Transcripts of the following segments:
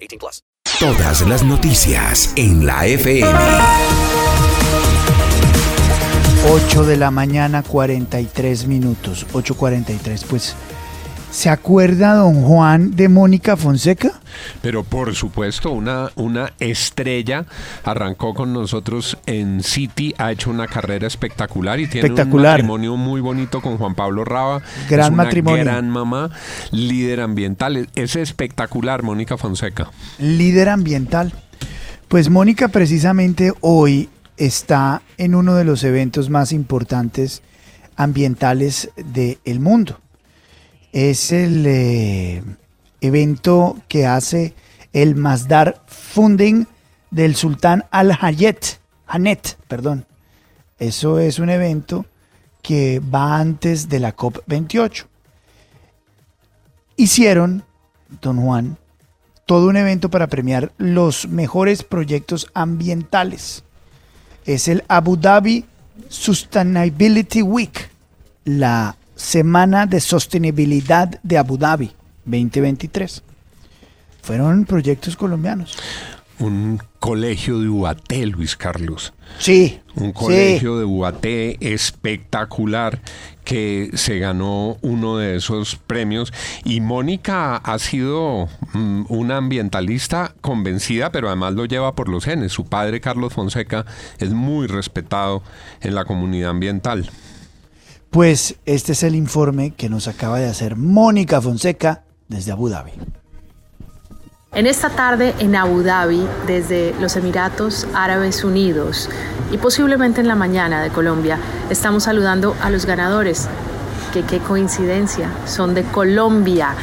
18 plus. Todas las noticias en la FM. 8 de la mañana, 43 minutos. 8.43. Pues, ¿se acuerda don Juan de Mónica Fonseca? Pero por supuesto, una, una estrella arrancó con nosotros en City, ha hecho una carrera espectacular y tiene Espectacular. un matrimonio muy bonito con Juan Pablo Raba. Gran es una matrimonio. Gran mamá, líder ambiental. Es espectacular, Mónica Fonseca. líder ambiental. Pues Mónica precisamente hoy está en uno de los eventos más importantes ambientales del mundo. Es el eh, evento que hace el Masdar Funding del Sultán Al Hayet, Hanet, perdón. Eso es un evento que va antes de la COP28. Hicieron, don Juan, todo un evento para premiar los mejores proyectos ambientales. Es el Abu Dhabi Sustainability Week, la Semana de Sostenibilidad de Abu Dhabi 2023. Fueron proyectos colombianos. Un colegio de Ubaté, Luis Carlos. Sí. Un colegio de Ubaté espectacular que se ganó uno de esos premios. Y Mónica ha sido mm, una ambientalista convencida, pero además lo lleva por los genes. Su padre, Carlos Fonseca, es muy respetado en la comunidad ambiental. Pues este es el informe que nos acaba de hacer Mónica Fonseca desde Abu Dhabi. En esta tarde en Abu Dhabi, desde los Emiratos Árabes Unidos y posiblemente en la mañana de Colombia, estamos saludando a los ganadores, que qué coincidencia, son de Colombia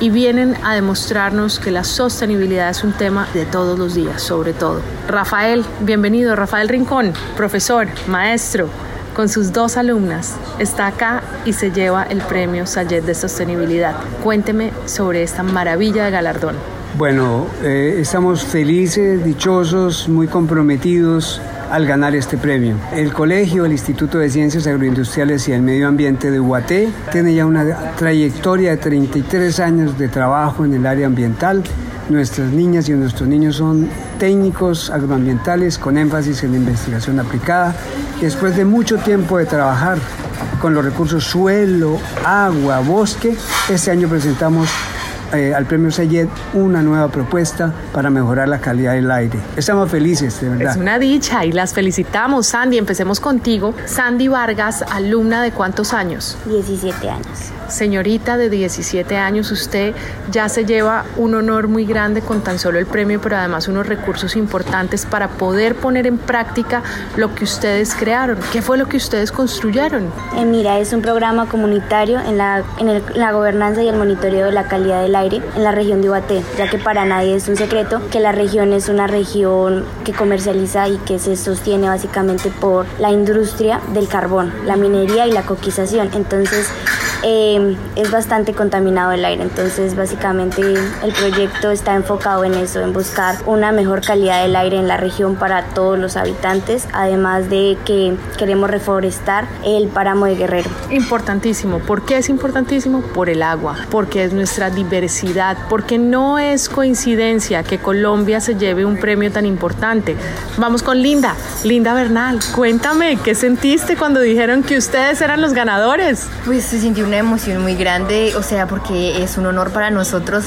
y vienen a demostrarnos que la sostenibilidad es un tema de todos los días, sobre todo. Rafael, bienvenido, Rafael Rincón, profesor, maestro, con sus dos alumnas, está acá y se lleva el premio Sayet de Sostenibilidad. Cuénteme sobre esta maravilla de galardón. Bueno, eh, estamos felices, dichosos, muy comprometidos al ganar este premio. El colegio, el Instituto de Ciencias Agroindustriales y el Medio Ambiente de UAT tiene ya una trayectoria de 33 años de trabajo en el área ambiental. Nuestras niñas y nuestros niños son técnicos agroambientales con énfasis en investigación aplicada. Después de mucho tiempo de trabajar con los recursos suelo, agua, bosque, este año presentamos eh, al premio Sayed una nueva propuesta para mejorar la calidad del aire. Estamos felices, de verdad. Es una dicha y las felicitamos, Sandy. Empecemos contigo. Sandy Vargas, alumna de cuántos años? 17 años. Señorita de 17 años, usted ya se lleva un honor muy grande con tan solo el premio, pero además unos recursos importantes para poder poner en práctica lo que ustedes crearon. ¿Qué fue lo que ustedes construyeron? Eh, mira, es un programa comunitario en la, en el- la gobernanza y el monitoreo de la calidad del aire en la región de Ubaté, ya que para nadie es un secreto que la región es una región que comercializa y que se sostiene básicamente por la industria del carbón, la minería y la coquización. Entonces, eh, es bastante contaminado el aire. Entonces, básicamente, el proyecto está enfocado en eso, en buscar una mejor calidad del aire en la región para todos los habitantes, además de que queremos reforestar el páramo de Guerrero. Importantísimo. ¿Por qué es importantísimo? Por el agua, porque es nuestra diversidad, porque no es coincidencia que Colombia se lleve un premio tan importante. Vamos con Linda, Linda Bernal. Cuéntame, ¿qué sentiste cuando dijeron que ustedes eran los ganadores? Pues se sintió una emoción muy grande, o sea, porque es un honor para nosotros,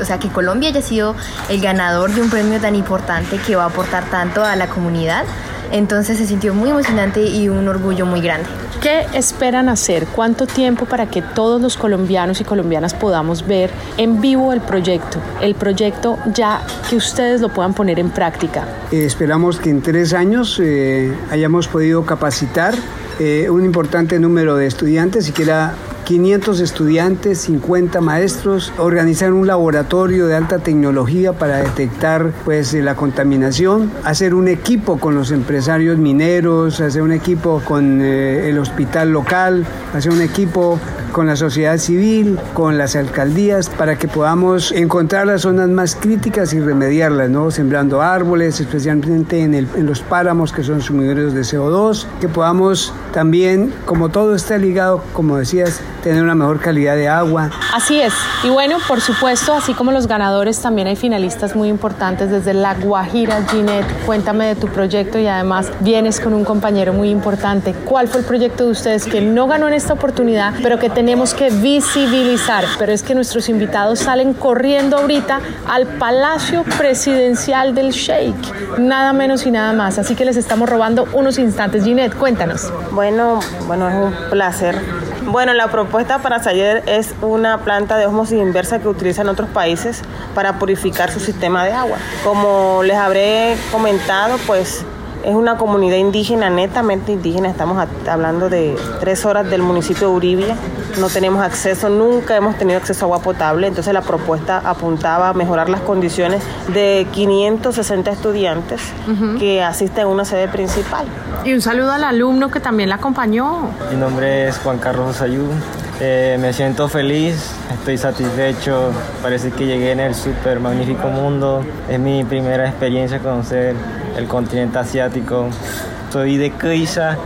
o sea, que Colombia haya sido el ganador de un premio tan importante que va a aportar tanto a la comunidad. Entonces se sintió muy emocionante y un orgullo muy grande. ¿Qué esperan hacer? ¿Cuánto tiempo para que todos los colombianos y colombianas podamos ver en vivo el proyecto? El proyecto ya que ustedes lo puedan poner en práctica. Eh, esperamos que en tres años eh, hayamos podido capacitar eh, un importante número de estudiantes, siquiera 500 estudiantes, 50 maestros, organizar un laboratorio de alta tecnología para detectar pues la contaminación, hacer un equipo con los empresarios mineros, hacer un equipo con eh, el hospital local, hacer un equipo con la sociedad civil, con las alcaldías, para que podamos encontrar las zonas más críticas y remediarlas, ¿no? Sembrando árboles, especialmente en, el, en los páramos que son sumidores de CO2, que podamos también, como todo está ligado, como decías, tener una mejor calidad de agua. Así es. Y bueno, por supuesto, así como los ganadores, también hay finalistas muy importantes desde La Guajira. Ginette, cuéntame de tu proyecto y además vienes con un compañero muy importante. ¿Cuál fue el proyecto de ustedes que no ganó en esta oportunidad, pero que tenemos que visibilizar? Pero es que nuestros invitados salen corriendo ahorita al Palacio Presidencial del Sheikh. Nada menos y nada más. Así que les estamos robando unos instantes. Ginette, cuéntanos. Bueno, bueno, es un placer bueno, la propuesta para Sayer es una planta de osmosis inversa que utilizan otros países para purificar su sistema de agua. Como les habré comentado, pues es una comunidad indígena, netamente indígena. Estamos hablando de tres horas del municipio de Uribia. No tenemos acceso, nunca hemos tenido acceso a agua potable. Entonces la propuesta apuntaba a mejorar las condiciones de 560 estudiantes que asisten a una sede principal. Y un saludo al alumno que también la acompañó. Mi nombre es Juan Carlos Ayú. Eh, me siento feliz, estoy satisfecho, parece que llegué en el súper magnífico mundo. Es mi primera experiencia conocer el continente asiático. Soy de Crisa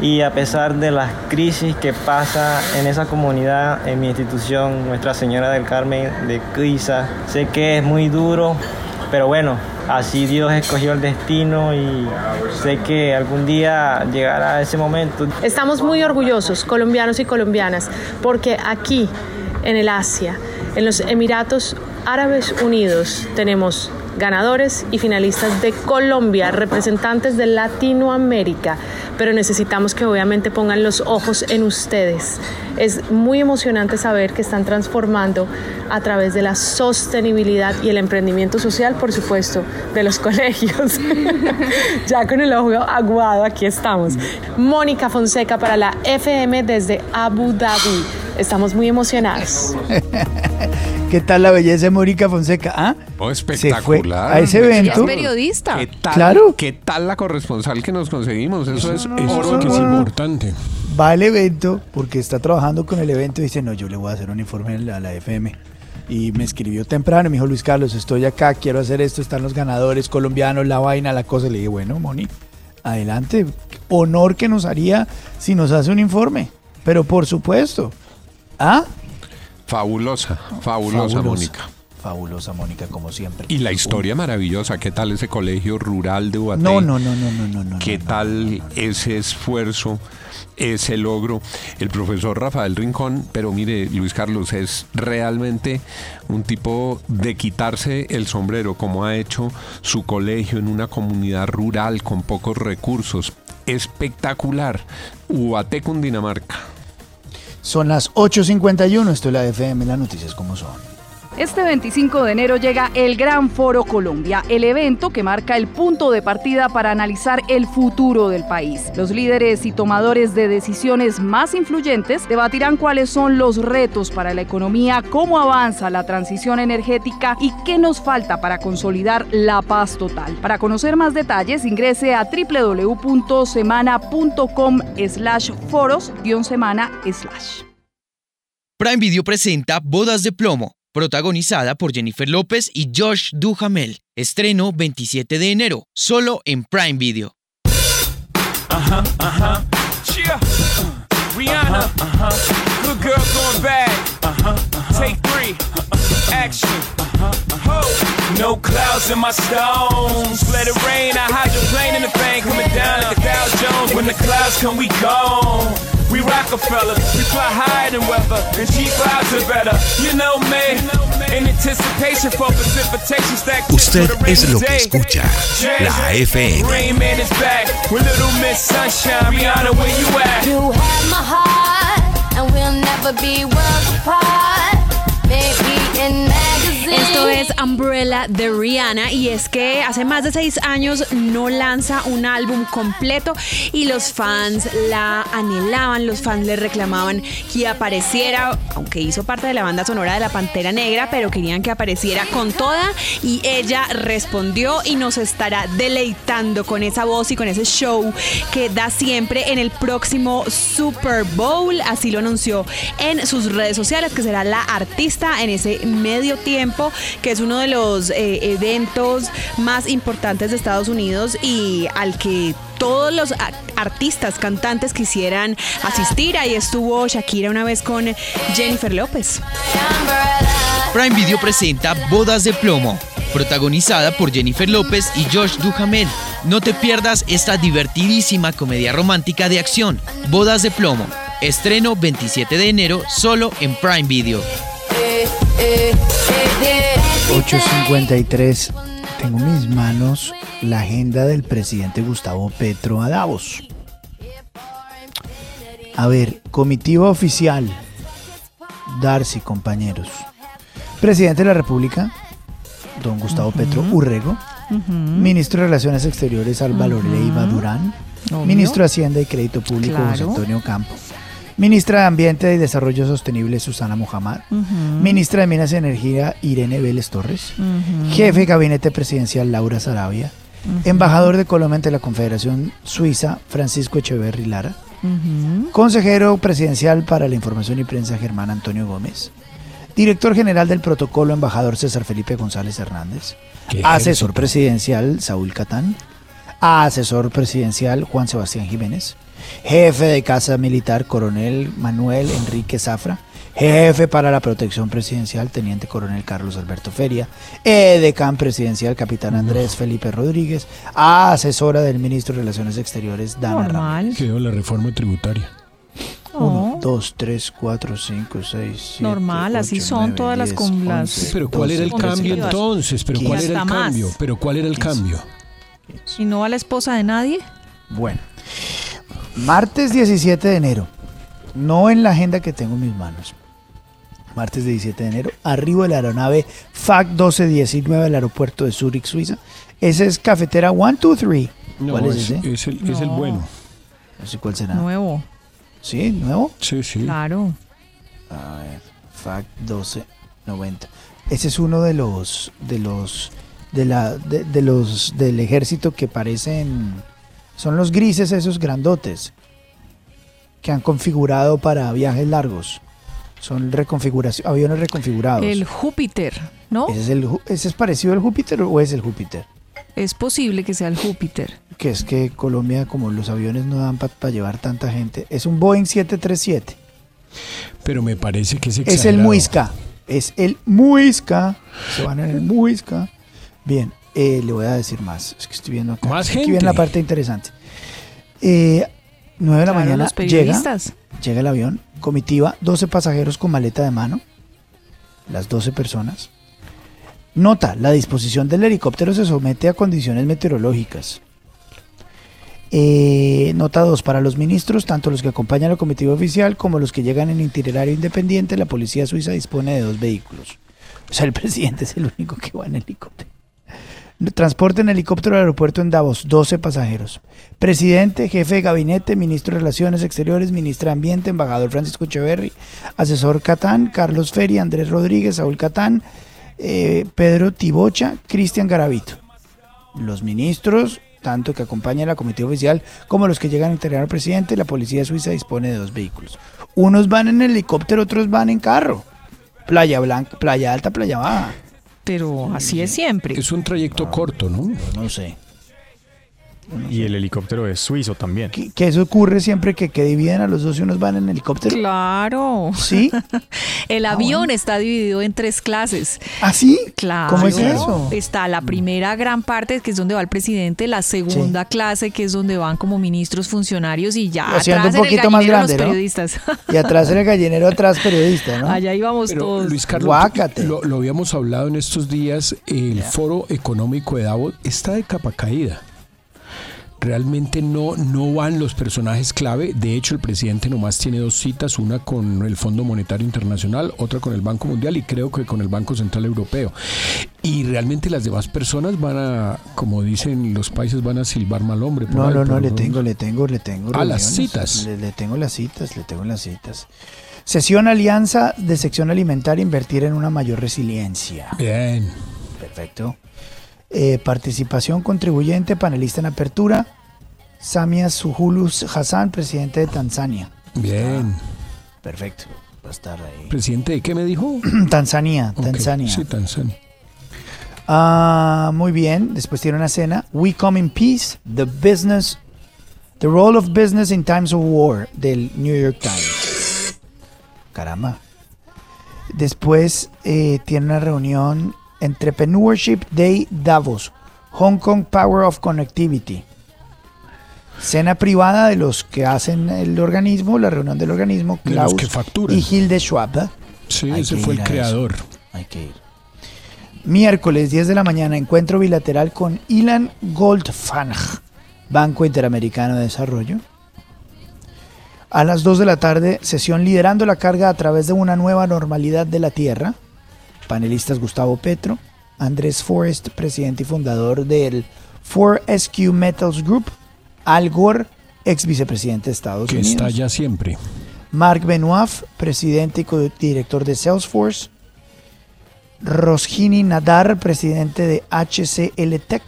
y a pesar de las crisis que pasa en esa comunidad, en mi institución, Nuestra Señora del Carmen de Crisa, sé que es muy duro, pero bueno, así Dios escogió el destino y sé que algún día llegará ese momento. Estamos muy orgullosos, colombianos y colombianas, porque aquí, en el Asia, en los Emiratos Árabes Unidos, tenemos ganadores y finalistas de Colombia, representantes de Latinoamérica, pero necesitamos que obviamente pongan los ojos en ustedes. Es muy emocionante saber que están transformando a través de la sostenibilidad y el emprendimiento social, por supuesto, de los colegios. ya con el ojo aguado, aquí estamos. Mónica Fonseca para la FM desde Abu Dhabi. Estamos muy emocionados. ¿Qué tal la belleza de Mónica Fonseca? ¿Ah? Oh, espectacular. a ese evento. Es periodista. ¿Qué tal, Claro. ¿Qué tal la corresponsal que nos conseguimos? Eso, es Eso oro que es importante. Va al evento porque está trabajando con el evento y dice, no, yo le voy a hacer un informe a la, a la FM. Y me escribió temprano, me dijo, Luis Carlos, estoy acá, quiero hacer esto, están los ganadores colombianos, la vaina, la cosa. Le dije, bueno, Moni, adelante. Honor que nos haría si nos hace un informe. Pero por supuesto. ¿Ah? Fabulosa, fabulosa, Mónica. Fabulosa Mónica, como siempre. Y la historia maravillosa, ¿qué tal ese colegio rural de Ubaté? No, no, no, no, no, no, no. ¿Qué tal ese esfuerzo, ese logro? El profesor Rafael Rincón, pero mire, Luis Carlos, es realmente un tipo de quitarse el sombrero, como ha hecho su colegio en una comunidad rural con pocos recursos. Espectacular. Ubaté, Cundinamarca. Son las 8.51, esto es la FM, las noticias como son. Este 25 de enero llega el Gran Foro Colombia, el evento que marca el punto de partida para analizar el futuro del país. Los líderes y tomadores de decisiones más influyentes debatirán cuáles son los retos para la economía, cómo avanza la transición energética y qué nos falta para consolidar la paz total. Para conocer más detalles, ingrese a www.semana.com slash foros-semana slash. Prime Video presenta Bodas de Plomo, protagonizada por Jennifer López y Josh Duhamel. Estreno 27 de enero, solo en Prime Video. Uh-huh, uh-huh. Cheer. Rihanna. Uh-huh. Good girl going bad. Uh-huh. Take three. Action. No clouds in my stones. Let it rain. I hydroplane in the thing coming down like a Dow Jones. When the clouds come, we gone. We Rockefeller, we fly higher than weather, and cheap vibes are better. You know me, in anticipation for precipitation stack. Usted es lo que escucha. La FM. Rain Man is back with Little Miss Sunshine. Rihanna, where you at? You have my heart, and we'll never be worlds apart. Maybe in magazines. Esto es Umbrella de Rihanna y es que hace más de seis años no lanza un álbum completo y los fans la anhelaban, los fans le reclamaban que apareciera, aunque hizo parte de la banda sonora de la Pantera Negra, pero querían que apareciera con toda y ella respondió y nos estará deleitando con esa voz y con ese show que da siempre en el próximo Super Bowl, así lo anunció en sus redes sociales, que será la artista en ese medio tiempo, que es uno de los eh, eventos más importantes de Estados Unidos y al que todos los artistas, cantantes quisieran asistir. Ahí estuvo Shakira una vez con Jennifer López. Prime Video presenta Bodas de Plomo, protagonizada por Jennifer López y Josh Duhamel. No te pierdas esta divertidísima comedia romántica de acción, Bodas de Plomo. Estreno 27 de enero solo en Prime Video. 8.53. Tengo en mis manos la agenda del presidente Gustavo Petro a Davos. A ver, comitiva oficial. Darcy, compañeros. Presidente de la República, don Gustavo Petro Urrego. Ministro de Relaciones Exteriores, Álvaro Leiva Durán. Obvio. Ministro de Hacienda y Crédito Público, José. Antonio Campo. Ministra de Ambiente y Desarrollo Sostenible, Susana Muhammad. Ministra de Minas y Energía, Irene Vélez Torres. Jefe de Gabinete Presidencial, Laura Sarabia. Embajador de Colombia ante la Confederación Suiza, Francisco Echeverry Lara. Consejero Presidencial para la Información y Prensa, Germán Antonio Gómez. Director General del Protocolo, Embajador César Felipe González Hernández. Qué Asesor ejército. Presidencial, Saúl Catán. Asesor Presidencial, Juan Sebastián Jiménez. Jefe de Casa Militar, Coronel Manuel Enrique Zafra. Jefe para la Protección Presidencial, Teniente Coronel Carlos Alberto Feria. Edecán Presidencial, Capitán Andrés Felipe Rodríguez. Asesora del Ministro de Relaciones Exteriores, Dana Ramírez. Quedó la reforma tributaria. Uno, dos, tres, cuatro, cinco, seis, siete, Normal, así ocho, son nueve, todas las diez, con las- once, Pero ¿cuál era el cambio entonces? Pero ¿cuál era el cambio? Pero ¿cuál era el cambio? ¿Y no a la esposa de nadie? Bueno, martes 17 de enero, no en la agenda que tengo en mis manos. Martes 17 de enero, arribo de la aeronave FAC 1219 del aeropuerto de Zurich, Suiza. Ese es cafetera 123. No, ¿Cuál es, es, ese? es el, es el No. bueno. No sé cuál será. Nuevo. ¿Sí? ¿Nuevo? Sí, sí. Claro. A ver, FAC 1290. Ese es uno de los de los de la de, de los del ejército que parecen son los grises esos grandotes que han configurado para viajes largos. Son reconfiguración, aviones reconfigurados. El Júpiter, ¿no? ¿Ese es, el, Ju- ese es parecido al Júpiter o es el Júpiter? Es posible que sea el Júpiter. Que es que Colombia, como los aviones no dan para llevar tanta gente, es un Boeing 737. Pero me parece que es Es el. Muisca. Es el Muisca. Se van en el Muisca. Bien, eh, le voy a decir más. Es que estoy viendo acá. Más Aquí gente. viene la parte interesante. Eh, 9 de la Claro, mañana llega, llega el avión. Comitiva, 12 pasajeros con maleta de mano. Las 12 personas. Nota, la disposición del helicóptero se somete a condiciones meteorológicas. Eh, nota 2. Para los ministros, tanto los que acompañan a la comitiva oficial como los que llegan en itinerario independiente, la policía suiza dispone de dos vehículos. O sea, el presidente es el único que va en helicóptero. Transporte en helicóptero al aeropuerto en Davos, 12 pasajeros. Presidente, jefe de gabinete, ministro de Relaciones Exteriores, ministra de Ambiente, embajador Francisco Echeverry, asesor Catán, Carlos Feria, Andrés Rodríguez, Saúl Catán, eh, Pedro Tibocha, Cristian Garavito. Los ministros, tanto que acompañan a la comitiva oficial como los que llegan a integrar al presidente, la policía suiza dispone de dos vehículos. Unos van en helicóptero, otros van en carro. Playa Blanca, Playa Alta, Playa Baja. Pero así es siempre. Es un trayecto corto, ¿no? No sé. Y el helicóptero es suizo también. Que, que eso ocurre siempre que, que dividen a los dos y unos van en helicóptero. Claro. ¿Sí? El avión está dividido en tres clases. ¿Ah, sí? Claro. ¿Cómo es eso? Está la primera gran parte, que es donde va el presidente, la segunda clase, que es donde van como ministros, funcionarios y ya Haciendo atrás un poquito en el más grande, los ¿no? periodistas. Y atrás en el gallinero, atrás periodista, ¿no? Allá íbamos Pero, todos. Luis Carlos, lo habíamos hablado en estos días, el Foro Económico de Davos está de capa caída. Realmente no, no van los personajes clave. De hecho, el presidente nomás tiene dos citas, una con el Fondo Monetario Internacional, otra con el Banco Mundial y creo que con el Banco Central Europeo. Y realmente las demás personas van a, como dicen los países, van a silbar mal hombre. No, ahí, no, no, le tengo, le tengo, le tengo. Ah, las citas. Le, le tengo las citas, le tengo las citas. Sesión Alianza de Sección Alimentaria, invertir en una mayor resiliencia. Bien. Perfecto. Eh, participación contribuyente, panelista en apertura. Samia Suhulus Hassan, presidente de Tanzania. Bien. Perfecto. Va a estar ahí. ¿Presidente de qué me dijo? Tanzania, Tanzania. Sí, Tanzania. Ah, muy bien. Después tiene una cena. We Come in Peace, The Business, The Role of Business in Times of War, del New York Times. Caramba. Después eh, tiene una reunión Entrepreneurship Day Davos, Hong Kong Power of Connectivity. Cena privada de los que hacen el organismo, la reunión del organismo, De Klaus que facturan. y Hilde Schwab. Sí, Hay ese que fue el eso. creador. Hay que ir. Miércoles 10 de la mañana, encuentro bilateral con Ilan Goldfang, Banco Interamericano de Desarrollo. A las 2 de la tarde, sesión liderando la carga a través de una nueva normalidad de la Tierra. Panelistas Gustavo Petro, Andrés Forrest, presidente y fundador del 4SQ Metals Group, Al Gore, ex vicepresidente de Estados Que Unidos. está allá siempre. Mark Benoit, presidente y director de Salesforce. Rosgini Nadar, presidente de HCL Tech.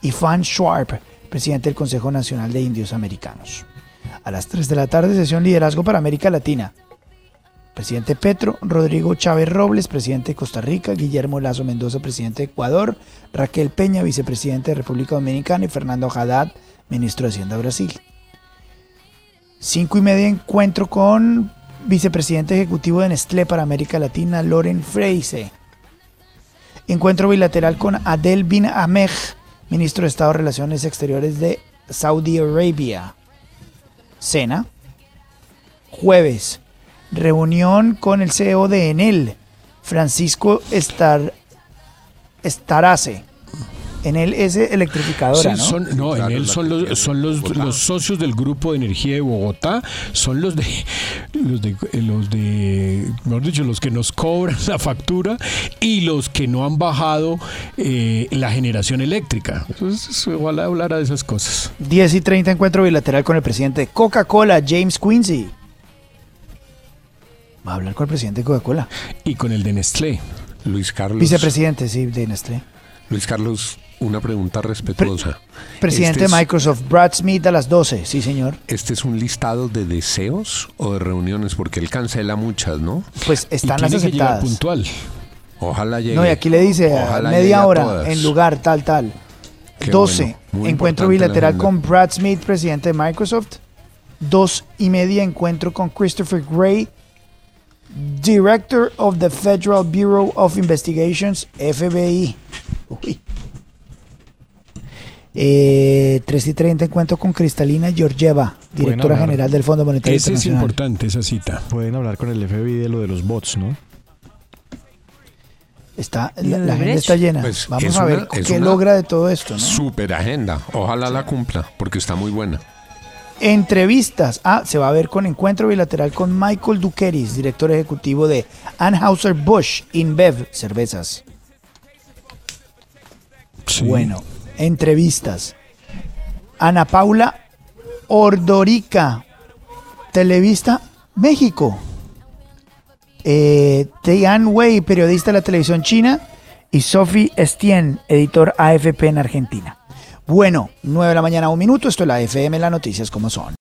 Y Fan Schwarb, presidente del Consejo Nacional de Indios Americanos. A las 3 de la tarde, sesión liderazgo para América Latina. Presidente Petro, Rodrigo Chávez Robles, presidente de Costa Rica, Guillermo Lazo Mendoza, presidente de Ecuador, Raquel Peña, vicepresidente de República Dominicana y Fernando Haddad, ministro de Hacienda de Brasil. Cinco y media encuentro con vicepresidente ejecutivo de Nestlé para América Latina, Loren Freise. Encuentro bilateral con Adel Bin Ahmed, ministro de Estado de Relaciones Exteriores de Saudi Arabia. Cena. Jueves. Reunión con el CEO de Enel, Francisco Estar, Estarace. Enel es electrificadora, Sí, ¿no? son, no, en él son los, son los, los socios del Grupo de Energía de Bogotá, son los de, los de, los de, mejor dicho, los que nos cobran la factura y los que no han bajado eh, la generación eléctrica. Entonces, ojalá hablara de esas cosas. 10 y 30 encuentro bilateral con el presidente de Coca-Cola, James Quincy. Va a hablar con el presidente de Coca-Cola. Y con el de Nestlé. Luis Carlos. Vicepresidente, sí, de Nestlé. Luis Carlos, una pregunta respetuosa. Presidente Este de es- Microsoft, Brad Smith a las 12, sí señor. ¿Este es un listado de deseos o de reuniones? Porque él cancela muchas, ¿no? Pues están las que llegar aceptadas. puntual. Ojalá llegue. No, y aquí le dice Ojalá media hora en lugar tal, tal. Qué 12, bueno, muy encuentro bilateral con Brad Smith, presidente de Microsoft. Dos y media encuentro con Christopher Gray, Director of the Federal Bureau of Investigations, FBI. Uy. Eh, 3 y 30 encuentro con Cristalina Georgieva, directora general del Fondo Monetario Ese es Internacional. importante, esa cita. Pueden hablar con el FBI de lo de los bots, ¿no? Está, la, agenda está llena. Pues Vamos es a ver una- es qué logra de todo esto. ¿no? Super agenda. Ojalá la cumpla, porque está muy buena. Entrevistas. Ah, se va a ver con encuentro bilateral con Michael Duqueris, director ejecutivo de Anheuser-Busch InBev Cervezas. Bueno, entrevistas. Ana Paula Ordorica, Televista México. Eh, Tian Wei, periodista de la televisión china. Y Sophie Estienne, editor AFP en Argentina. Bueno, 9 de la mañana, un minuto. Esto es la FM, las noticias como son.